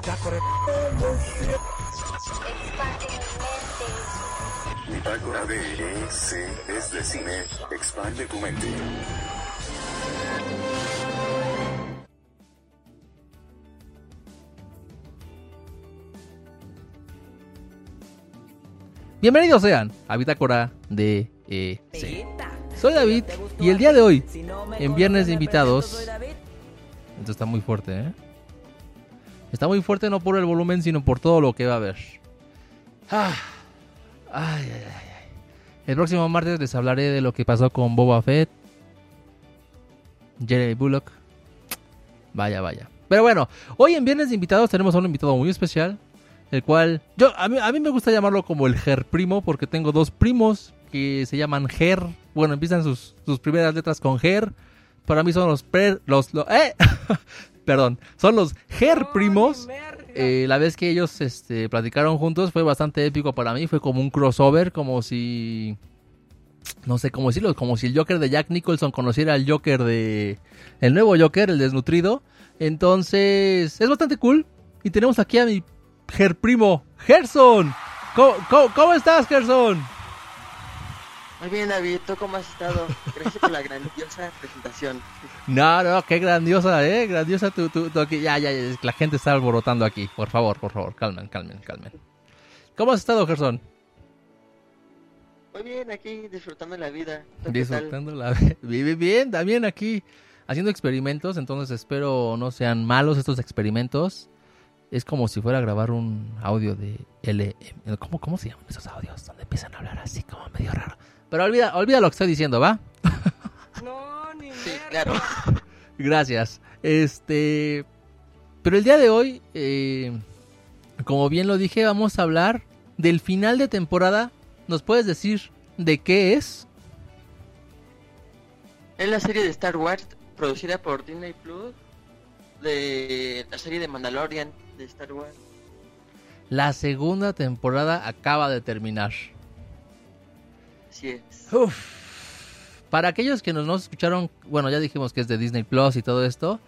Bitácora. Bitácora de EC es de cine. Expande tu mente. Bienvenidos sean a Bitácora de EC. Soy David y el día de hoy, en Viernes de Invitados, esto está muy fuerte, ¿eh? Está muy fuerte no por el volumen, sino por todo lo que va a haber. Ah. El próximo martes les hablaré de lo que pasó con Boba Fett, Jeremy Bullock. Vaya, vaya. Pero bueno, hoy en Viernes de Invitados tenemos a un invitado muy especial, el cual yo a mí, a mí me gusta llamarlo como el Ger primo porque tengo dos primos que se llaman Ger. Bueno, empiezan sus, sus primeras letras con Ger. Para mí son los pre, los, lo- ¡eh! perdón, son los Ger primos. Eh, la vez que ellos este, platicaron juntos fue bastante épico para mí. Fue como un crossover, como si. No sé cómo decirlo, como si el Joker de Jack Nicholson conociera al Joker de. El nuevo Joker, el desnutrido. Entonces, es bastante cool. Y tenemos aquí a mi Ger primo, Gerson. ¿Cómo, cómo- cómo estás, Gerson? Muy bien, David, ¿tú cómo has estado? Gracias por la grandiosa presentación. No, no, qué grandiosa, eh, grandiosa tu, tu, tu aquí. Ya, ya, ya, la gente está alborotando aquí. Por favor, por favor, calmen, calmen, calmen. ¿Cómo has estado, Gerson? Muy bien, aquí disfrutando la vida. Disfrutando la Vive bien, también aquí haciendo experimentos, entonces espero no sean malos estos experimentos. Es como si fuera a grabar un audio de LM. ¿Cómo, cómo se llaman esos audios? Donde empiezan a hablar así como medio raro. Pero olvida, olvida lo que estoy diciendo, ¿va? Sí, claro. Gracias. Este. Pero el día de hoy, eh, como bien lo dije, vamos a hablar del final de temporada. ¿Nos puedes decir de qué es? Es la serie de Star Wars producida por Disney Plus de la serie de Mandalorian de Star Wars. La segunda temporada acaba de terminar. Así es. Uf. Para aquellos que no nos escucharon, bueno, ya dijimos que es de Disney Plus y todo esto.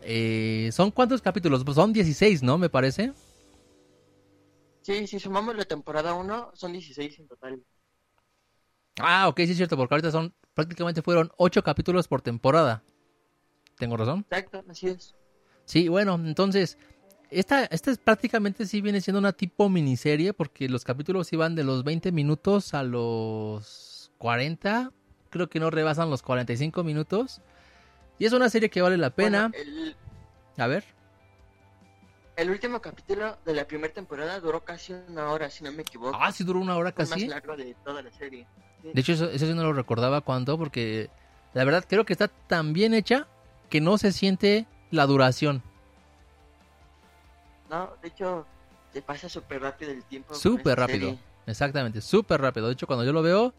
eh, ¿Son cuántos capítulos? Pues son 16, ¿no? Me parece. Sí, si sumamos la temporada 1, son 16 en total. Ah, ok, sí es cierto, porque ahorita son, prácticamente fueron 8 capítulos por temporada. ¿Tengo razón? Exacto, así es. Sí, bueno, entonces, esta, esta es prácticamente sí viene siendo una tipo miniserie porque los capítulos iban de los 20 minutos a los 40, creo que no rebasan los 45 minutos. Y es una serie que vale la pena. Bueno, el, A ver. el último capítulo de la primera temporada duró casi una hora, si no me equivoco. Ah, sí duró una hora el casi. más largo de toda la serie. Sí. De hecho, eso, eso sí no lo recordaba cuánto porque la verdad creo que está tan bien hecha que no se siente la duración. No, de hecho, se pasa súper rápido el tiempo. Súper rápido. serie. Exactamente, súper rápido. De hecho, cuando yo lo veo...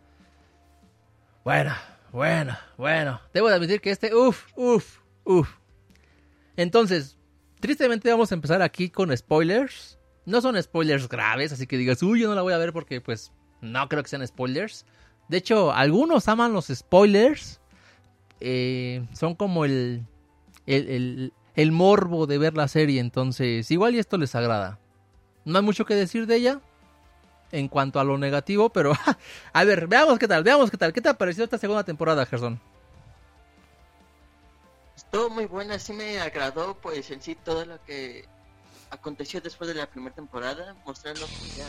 Bueno, bueno, bueno. Debo de admitir que este... Uf, uf, uf. Entonces, tristemente vamos a empezar aquí con spoilers. No son spoilers graves, así que digas, uy, yo no la voy a ver porque pues no creo que sean spoilers. De hecho, algunos aman los spoilers. Eh, son como el, el, el, el morbo de ver la serie, entonces igual y esto les agrada. No hay mucho que decir de ella en cuanto a lo negativo, pero a ver, veamos qué tal, veamos qué tal. ¿Qué te ha parecido esta segunda temporada, Gerson? Estuvo muy buena, sí me agradó, pues en sí todo lo que aconteció después de la primera temporada, mostrando ya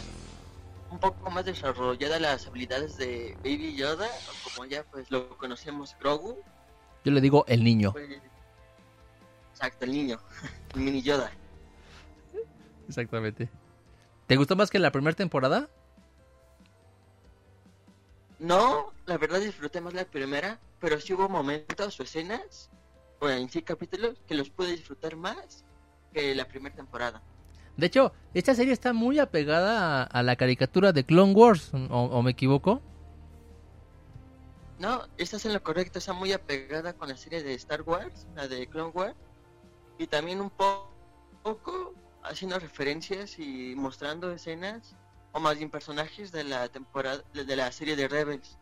un poco más desarrollada las habilidades de Baby Yoda, como ya pues lo conocemos Grogu, Yo le digo el niño. pues, exacto, el niño, el mini Yoda. Exactamente. ¿Te gustó más que la primera temporada? No, la verdad disfruté más la primera, pero sí hubo momentos o escenas, o en sí capítulos, que los pude disfrutar más que la primera temporada. De hecho, esta serie está muy apegada a, a la caricatura de Clone Wars, ¿o, o me equivoco? No, estás en lo correcto, está muy apegada con la serie de Star Wars, la de Clone Wars, y también un po- poco haciendo referencias y mostrando escenas, o más bien personajes de la temporada, de la serie de Rebels,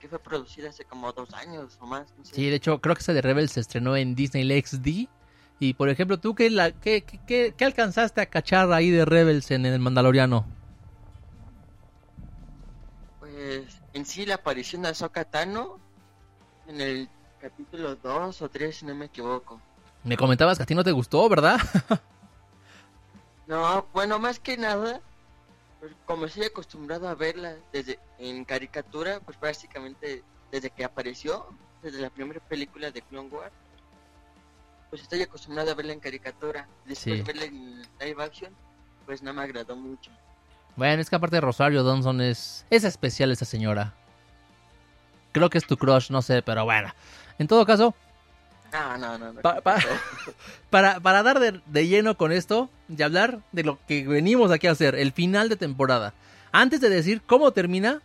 que fue producida hace como dos años o más. no sé. Sí, de hecho, creo que esa de Rebels se estrenó en Disney XD. Y por ejemplo, ¿tú qué, la, qué, qué- qué- qué alcanzaste a cachar ahí de Rebels en el Mandaloriano? Pues en sí la aparición de Ahsoka Tano en el capítulo 2 o 3, si no me equivoco. Me comentabas que a ti no te gustó, ¿verdad? No, bueno, más que nada, pues, como estoy acostumbrado a verla desde en caricatura, pues básicamente desde que apareció, desde la primera película de Clone Wars, pues estoy acostumbrado a verla en caricatura. Después Sí. verla en live action, pues no me agradó mucho. Bueno, es que aparte de Rosario Dawson es, es especial esa señora. Creo que es tu crush, no sé, pero bueno. En todo caso, No, no, no. no. Pa- pa- para, para dar de, de lleno con esto y hablar de lo que venimos aquí a hacer, el final de temporada. Antes de decir cómo termina,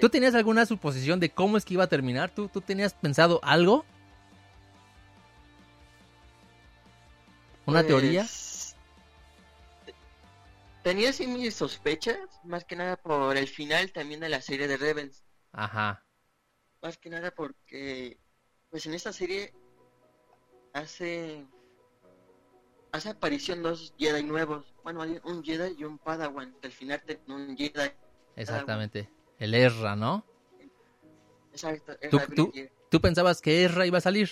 ¿tú tenías alguna suposición de cómo es que iba a terminar? ¿Tú, tú tenías pensado algo? ¿Una Pues, teoría? Tenía así mis sospechas, más que nada por el final también de la serie de Rebels. Ajá. Más que nada porque, pues en esta serie hace hace aparición dos Jedi nuevos. Bueno, hay un Jedi y un Padawan. que al final te un Jedi. Exactamente. El Ezra, ¿no? Exacto. ¿Tú- pensabas que Ezra iba a salir?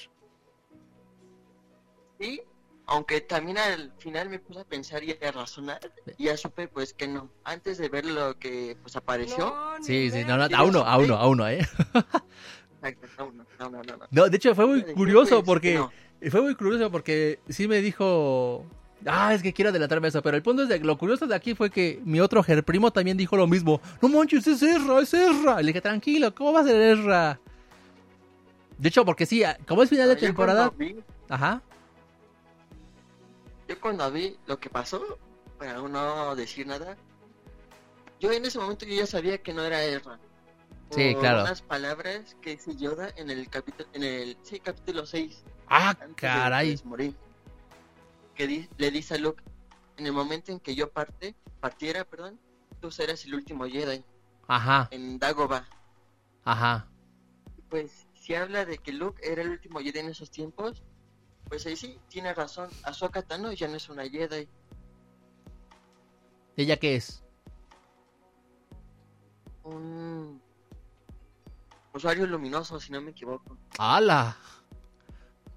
Sí, aunque también al final me puse a pensar y a razonar. Y ya supe pues que no. Antes de ver lo que pues apareció. Sí, sí, no, no, a uno, a uno, a uno, ¿eh? No, no, no, no, no, no. No, de hecho fue muy curioso porque... Fue muy curioso porque sí me dijo. Ah, es que quiero adelantarme eso. Pero el punto es de lo curioso de aquí fue que mi otro primo también dijo lo mismo. No manches, es Ezra, es Ezra. Y le dije, tranquilo, ¿cómo va a ser Ezra? De hecho, porque sí, como es final de temporada. vi- Ajá. Yo cuando vi lo que pasó, para no decir nada, yo en ese momento yo ya sabía que no era Ezra. Sí, Por claro. unas palabras que dice Yoda en el capítulo, en el, sí, capítulo 6, Ah, de, caray. morir. Que di- le dice a Luke, en el momento en que yo parte, partiera, perdón, tú serás el último Jedi Ajá, en Dagobah. ajá. Pues si habla de que Luke era el último Jedi en esos tiempos, pues ahí sí, tiene razón. Ahsoka Tano ya no es una Jedi. ¿Ella qué es? un usuario luminoso, si no me equivoco. ¡Hala!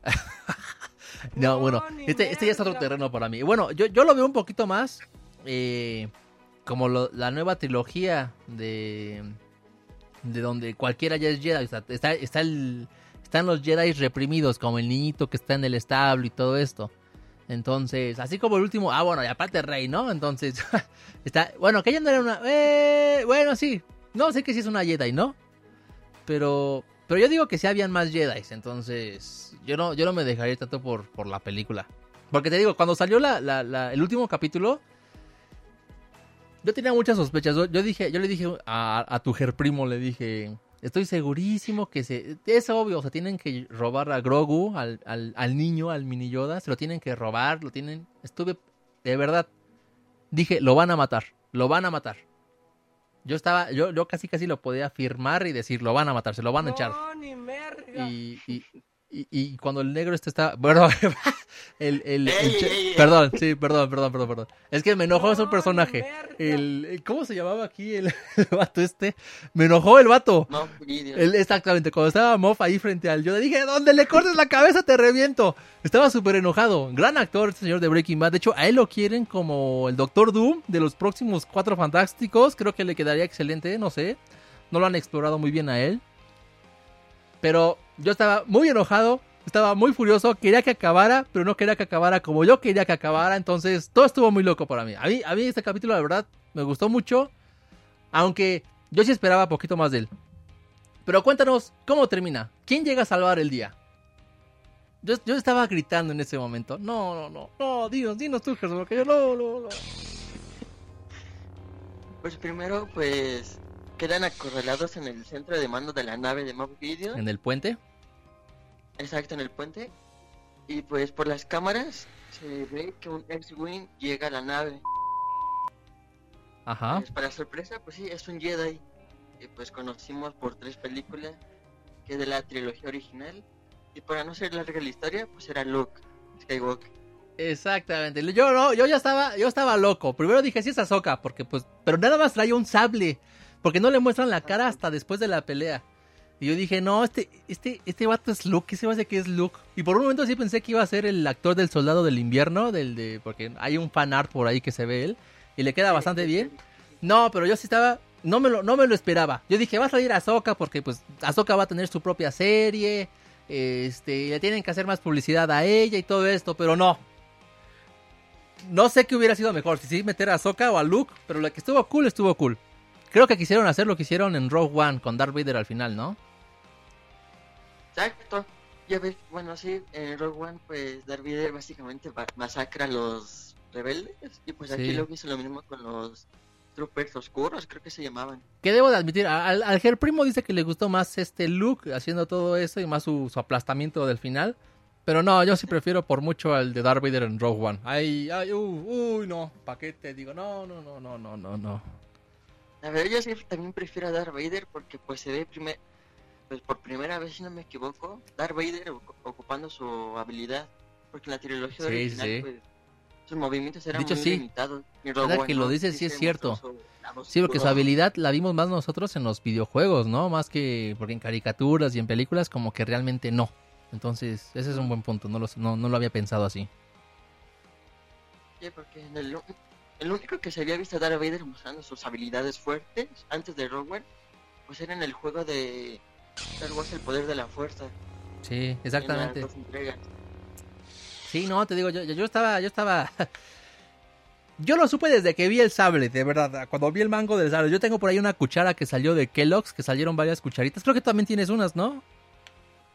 no, No, bueno, este, este ya es otro terreno para mí. Bueno, yo, yo lo veo un poquito más eh, como lo- la nueva trilogía de, de donde cualquiera ya es Jedi. O sea, está, está el, están los Jedi reprimidos, como el niñito que está en el establo y todo esto. Entonces, así como el último, ah, bueno, y aparte Rey, ¿no? Entonces, está, bueno, que ella no era una, eh, bueno, sí, no sé que sí es una Jedi, ¿no? Pero, pero yo digo que sí habían más Jedi, entonces yo no, yo no me dejaría tanto por, por la película. Porque te digo, cuando salió la, el último capítulo, yo tenía muchas sospechas. Yo, dije, yo le dije a, a tu primo, le dije, estoy segurísimo que se, es obvio, o tienen que robar a Grogu, al, al, al niño, al mini Yoda, se lo tienen que robar, lo tienen, estuve, de verdad, dije, lo van a matar, lo van a matar. Yo estaba, yo, yo casi casi lo podía afirmar y decir, lo van a matar, se lo van a echar. Ni merga. Y, y, y, y cuando el negro este está. Bueno, el, el, el che- ey, ey. Perdón, sí, perdón, perdón, perdón, perdón. Es que me enojó No, ese personaje. ni merga. El, ¿Cómo se llamaba aquí el, el vato este? Me enojó el vato. No. El- exactamente, cuando estaba Moff ahí frente al yo dije, donde le cortes la cabeza te reviento. Estaba súper enojado. Gran actor este señor de Breaking Bad. De hecho, a él lo quieren como el Doctor Doom de los próximos cuatro fantásticos. Creo que le quedaría excelente, no sé. No lo han explorado muy bien a él. Pero yo estaba muy enojado, estaba muy furioso, quería que acabara, pero no quería que acabara como yo quería que acabara. Entonces, todo estuvo muy loco para mí. A mí, a mí este capítulo, la verdad, me gustó mucho. Aunque yo sí esperaba poquito más de él. Pero cuéntanos, ¿cómo termina? ¿Quién llega a salvar el día? Yo, yo estaba gritando en ese momento. No, no, no, no, dinos, dinos tú, Jesús, porque yo no, no, no. Pues primero, pues quedan acorralados en el centro de mando de la nave de Moff Gideon. En el puente. Exacto, en el puente. Y pues por las cámaras se ve que un X-Wing llega a la nave. Ajá. Pues, para sorpresa, pues sí, es un Jedi. Que pues conocimos por tres películas. Que es de la trilogía original. Y para no ser larga la historia, pues era Luke Skywalker. Exactamente. Yo no, yo ya estaba, yo estaba loco. Primero dije, sí es Ahsoka, porque pues, pero nada más traía un sable, porque no le muestran la cara hasta después de la pelea. Y yo dije, no, este, este, este vato es Luke, ese hace que es Luke. Y por un momento sí pensé que iba a ser el actor del Soldado del Invierno, del de, porque hay un fan art por ahí que se ve él, y le queda bastante bien. No, pero yo sí estaba, no me lo, no me lo esperaba. Yo dije, va a salir Ahsoka, porque pues Ahsoka va a tener su propia serie, este, le tienen que hacer más publicidad a ella y todo esto, pero no. No sé qué hubiera sido mejor, si sí meter a Ahsoka o a Luke, pero lo que estuvo cool, estuvo cool. Creo que quisieron hacer lo que hicieron en Rogue One con Darth Vader al final, ¿no? Exacto. Ya ves, bueno, sí, en Rogue One, pues Darth Vader básicamente masacra a los rebeldes. Y pues aquí lo hizo lo mismo con los troopers oscuros, creo que se llamaban. Que debo de admitir, al, al Primo dice que le gustó más este look haciendo todo eso y más su, aplastamiento del final. Pero no, yo sí prefiero por mucho al de Darth Vader en Rogue One. Ay, ay, uy, uy, no, paquete, digo, no, no, no, no, no, no, no. A ver, yo sí también prefiero a Darth Vader porque pues se ve primer, pues por primera vez, si no me equivoco, Darth Vader ocupando su habilidad. Porque en la trilogía original, pues, sus movimientos eran muy limitados. Ahora que lo dices, sí es cierto. Sí, porque su habilidad la vimos más nosotros en los videojuegos, ¿no? Más que porque en caricaturas y en películas como que realmente no. Entonces, ese es un buen punto, no lo, no, no lo había pensado así. Sí, porque en el, el único que se había visto a Darth Vader mostrando sus habilidades fuertes antes de Rogue pues era en el juego de Star Wars El Poder de la Fuerza. Sí, exactamente. Sí, no, te digo, yo, yo estaba, yo estaba... Yo lo supe desde que vi el sable, de verdad. Cuando vi el mango del sable. Yo tengo por ahí una cuchara que salió de Kellogg's, que salieron varias cucharitas. Creo que también tienes unas, ¿no?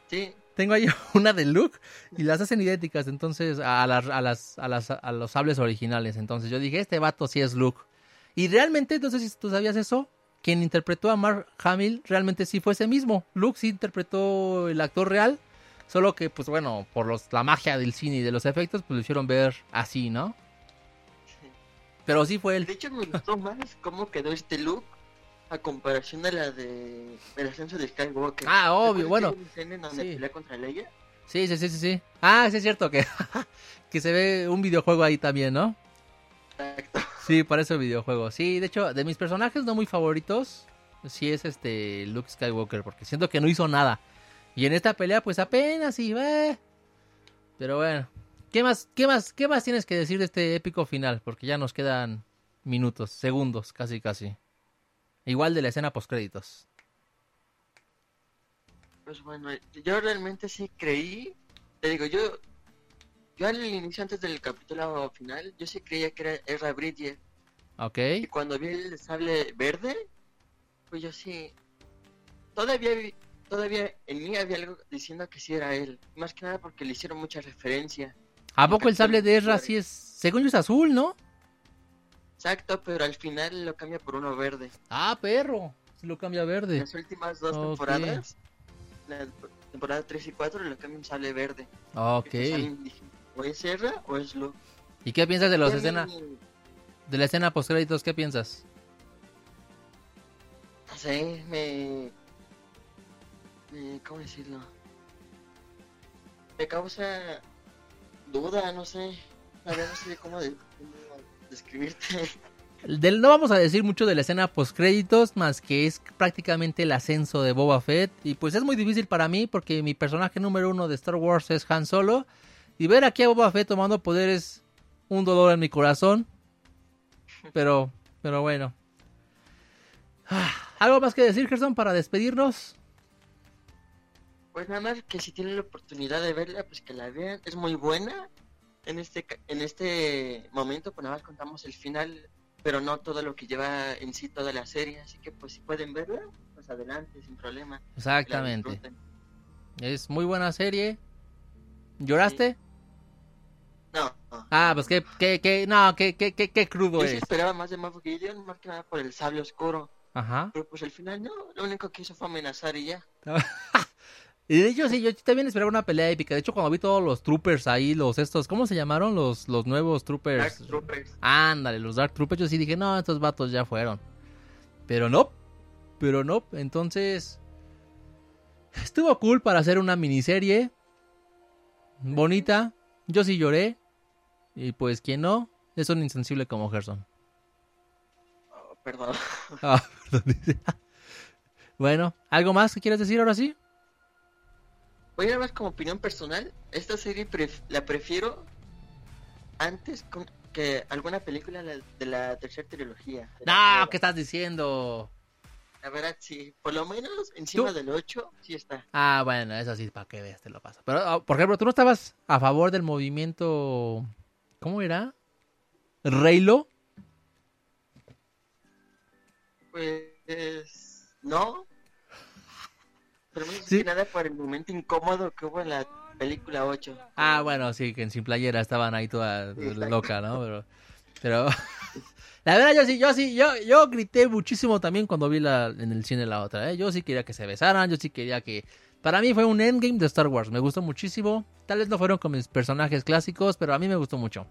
Sí. Tengo ahí una de Luke y las hacen idénticas, entonces, a, las, a, las, a, las, a los sables originales. Entonces yo dije, este vato sí es Luke. Y realmente, entonces, si tú sabías eso, quien interpretó a Mark Hamill realmente sí fue ese mismo. Luke sí interpretó el actor real Solo que, pues bueno, por los, la magia del cine y de los efectos, pues lo hicieron ver así, ¿no? Pero sí fue él. De hecho, me gustó más cómo quedó este look a comparación de la de el ascenso de Skywalker. Ah, obvio, bueno. sí. contra Leia? Sí, sí, sí, sí, sí. Ah, sí es cierto que, que se ve un videojuego ahí también, ¿no? Sí, parece un videojuego. Sí, de hecho, de mis personajes no muy favoritos, sí es este Luke Skywalker, porque siento que no hizo nada. Y en esta pelea, pues apenas ve. Pero bueno. ¿Qué más, qué, más, ¿Qué más tienes que decir de este épico final? Porque ya nos quedan minutos, segundos, casi casi. Igual de la escena post créditos. Pues bueno, yo realmente sí creí. Te digo, yo. Yo al inicio, antes del capítulo final, yo sí creía que era Ezra Bridger. Ok. Y cuando vi el sable verde, pues yo sí. Todavía todavía en mí había algo diciendo que sí era él. Más que nada porque le hicieron mucha referencia. ¿A poco el sable de Ezra sí es, según yo es azul, no? Exacto, pero al final lo cambia por uno verde. Ah, perro, se lo cambia verde. Las últimas dos temporadas, la temporada 3 y 4, lo cambia un sable verde. Ok. O es Ezra o es Luke. ¿Y qué piensas de la escena? De la escena post créditos, ¿qué piensas? No sé, me ¿cómo decirlo? Me causa duda, no sé. no sé cómo, describirte. no vamos a decir mucho de la escena post créditos, más que es prácticamente el ascenso de Boba Fett. Y pues es muy difícil para mí porque mi personaje número uno de Star Wars es Han Solo. Y ver aquí a Boba Fett tomando poder es un dolor en mi corazón. Pero, pero bueno. Ah, ¿Algo más que decir, Gerson, para despedirnos? Pues nada más que si tienen la oportunidad de verla, pues que la vean. Es muy buena. En este, en este momento, pues nada más contamos el final, pero no todo lo que lleva en sí toda la serie. Así que pues si pueden verla, pues adelante, sin problema. Exactamente. Es muy buena serie. ¿Lloraste? Ah, pues que, que, que, no, que, que, que, crudo Yo es. esperaba más de Moff Gideon, más que nada por el sable oscuro. Ajá. Pero pues al final no, lo único que hizo fue amenazar y ya. Y de hecho, sí, yo también esperaba una pelea épica. De hecho, cuando vi todos los troopers ahí, los estos, ¿cómo se llamaron? Los, los nuevos troopers. Dark Troopers. Ándale, los Dark Troopers. Yo sí dije, no, estos vatos ya fueron. Pero no, pero no. Entonces, estuvo cool para hacer una miniserie. Bonita. Yo sí lloré. Y pues quien no, es un insensible como Gerson. Oh, perdón. Ah, perdón. Bueno, ¿algo más que quieres decir ahora sí? Voy a ver como opinión personal. Esta serie pref- la prefiero antes con- que alguna película la- de la tercera trilogía. No. ¿qué estás diciendo? La verdad, sí. Por lo menos encima ¿Tú? del 8, sí está. Ah, bueno, eso sí, para que veas, te lo paso. Pero, ah, por ejemplo, ¿tú no estabas a favor del movimiento... ¿Cómo era? ¿Reylo? Pues. No. Pero más Sí. que nada por el momento incómodo que hubo en la película 8. Ah, bueno, sí, que en sin playera estaban ahí toda Exacto. loca, ¿no? Pero, pero la verdad yo sí, yo sí, yo, yo grité muchísimo también cuando vi la, en el cine la otra, ¿eh? Yo sí quería que se besaran, yo sí quería que... Para mí fue un endgame de Star Wars, me gustó muchísimo. Tal vez no fueron con mis personajes clásicos, pero a mí me gustó mucho.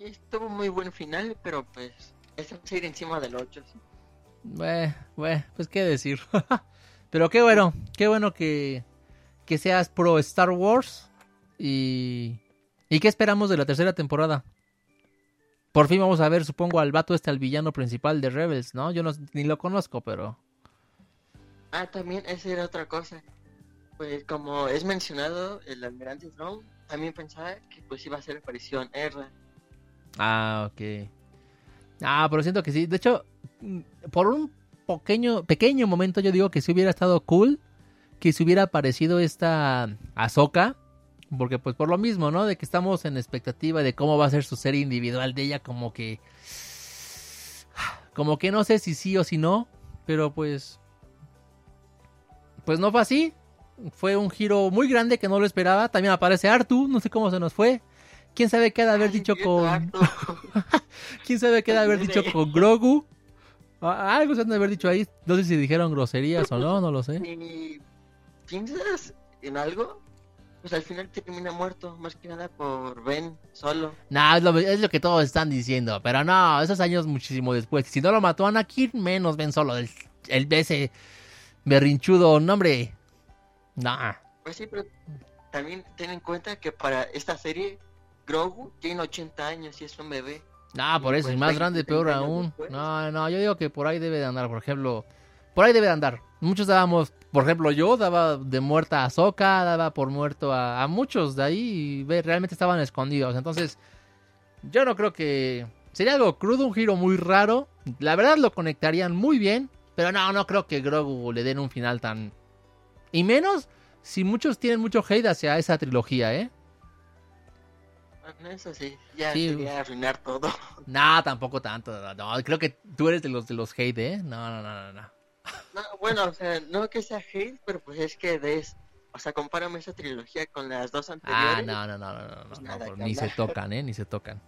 Estuvo muy buen final, pero pues. A ir encima del 8. sí. Bue, bue, pues qué decir. pero qué bueno, qué bueno que, que seas pro Star Wars. Y, ¿Y qué esperamos de la tercera temporada? Por fin vamos a ver, supongo, al vato este, al villano principal de Rebels, ¿no? Yo no, ni lo conozco, pero... Ah, también, esa era otra cosa. Pues como es mencionado el almirante Thrawn, también pensaba que pues iba a ser aparición Erra. Ah, ok. Ah, pero siento que sí. De hecho, mm, por un pequeño, pequeño momento yo digo que sí hubiera estado cool que se hubiera aparecido esta Ahsoka. Porque pues por lo mismo, ¿no? De que estamos en expectativa de cómo va a ser su serie individual de ella, como que... Como que no sé si sí o si no, pero pues... Pues no fue así. Fue un giro muy grande que no lo esperaba. También aparece Artu, no sé cómo se nos fue. ¿Quién sabe qué ha de haber Ay, dicho con... ¿Quién sabe qué de haber dicho con Grogu? Algo se han de haber dicho ahí. No sé si dijeron groserías o no, no lo sé. Piensas en algo, pues al final termina muerto, más que nada por Ben solo. No, es lo, es lo que todos están diciendo. Pero no, esos años muchísimo después. Si no lo mató Anakin, menos ven solo. El, el ese berrinchudo, no, hombre. Nah. Pues sí, pero también ten en cuenta que para esta serie, Grogu tiene 80 años y es un bebé. No, por eso, y pues más 20, grande, peor 30 años aún. después. No, no, yo digo que por ahí debe de andar, por ejemplo. Por ahí debe de andar. Muchos dábamos, por ejemplo, yo daba de muerta a Soka, daba por muerto a, a muchos de ahí y ve, realmente estaban escondidos. Entonces, yo no creo que. Sería algo crudo, un giro muy raro. La verdad lo conectarían muy bien, pero no, no creo que Grogu le den un final tan. Y menos si muchos tienen mucho hate hacia esa trilogía, ¿eh? Bueno, eso sí, ya Sí. sería arruinar todo. No, tampoco tanto. No, creo que tú eres de los de los hate, ¿eh? No, no, no, no. no. No, bueno, o sea, no que sea hate, pero pues es que des, o sea, compárame esa trilogía con las dos Ah, anteriores. no, no, no, no, no, no, Pues no, ni se tocan, ¿eh? Ni se tocan.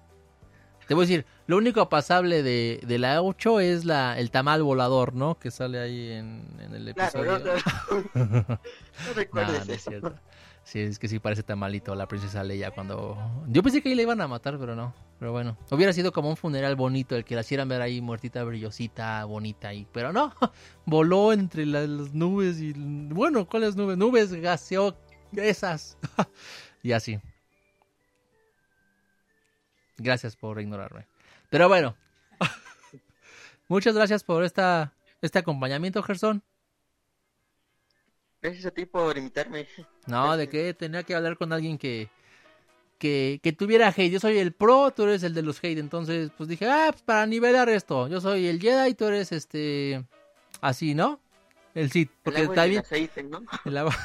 Te voy a decir, lo único pasable de, de la 8 es la, el tamal volador, ¿no? Que sale ahí en, en el Claro, episodio. no, no, no No, recuerdes no es eso. cierto. Sí, es que sí parece tamalito la princesa Leia cuando... Yo pensé que ahí le iban a matar, pero no. Pero bueno, hubiera sido como un funeral bonito, el que la hicieran ver ahí muertita, brillosita, bonita ahí. Pero no, voló entre la- las nubes y... Bueno, ¿cuáles nubes? Nubes gaseo esas. y así. Gracias por ignorarme. Pero bueno. Muchas gracias por esta, este acompañamiento, Gerson. Gracias a ti por invitarme. No, de qué tenía que hablar con alguien que, que, que tuviera hate. Yo soy el pro, tú eres el de los hate. Entonces, pues dije, ah, pues para nivelar esto. Yo soy el Jedi y tú eres este. Así, ¿no? El Sith. Porque el bien. aceite, ¿no? el agua-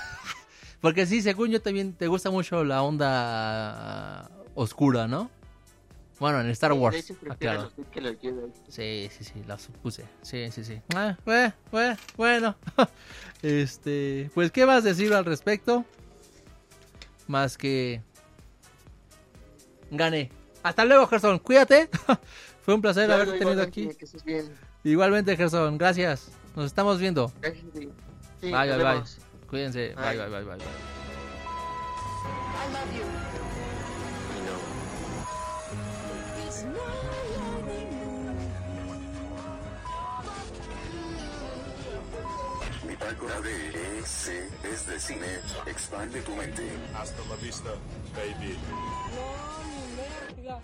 Porque sí, según yo también te gusta mucho la onda oscura, ¿no? Bueno, en Star Sí, Wars. Jedi. Sí, sí, sí, la supuse. Sí, sí, sí. Ah, bue- bue- bueno. este, pues, ¿qué vas a decir al respecto? Más que... Gané. Hasta luego, Gerson. Cuídate. Fue un placer Claro, haberte tenido aquí. Que estés bien. Igualmente, Gerson. Gracias. Nos estamos viendo. Gracias. Sí, Bye, bye, bye. Cuídense. Bye, bye, Bye. bye, bye. bye. I love you. Bitácora de EC es de cine. Expande tu mente. Hasta la vista, baby. No,